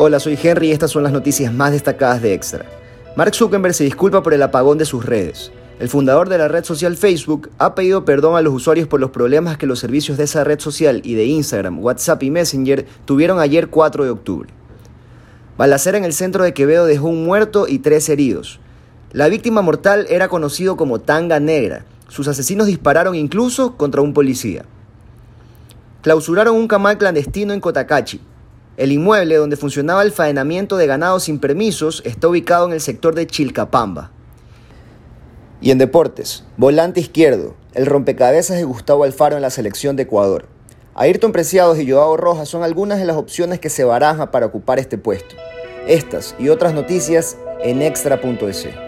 Hola, soy Henry y estas son las noticias más destacadas de Extra. Mark Zuckerberg se disculpa por el apagón de sus redes. El fundador de la red social Facebook ha pedido perdón a los usuarios por los problemas que los servicios de esa red social y de Instagram, WhatsApp y Messenger tuvieron ayer 4 de octubre. Balacera en el centro de Quevedo dejó un muerto y tres heridos. La víctima mortal era conocido como Tanga Negra. Sus asesinos dispararon incluso contra un policía. Clausuraron un camal clandestino en Cotacachi. El inmueble donde funcionaba el faenamiento de ganado sin permisos está ubicado en el sector de Chilcapamba. Y en deportes, volante izquierdo, el rompecabezas de Gustavo Alfaro en la selección de Ecuador. Ayrton Preciados y Joao Rojas son algunas de las opciones que se barajan para ocupar este puesto. Estas y otras noticias en extra.es.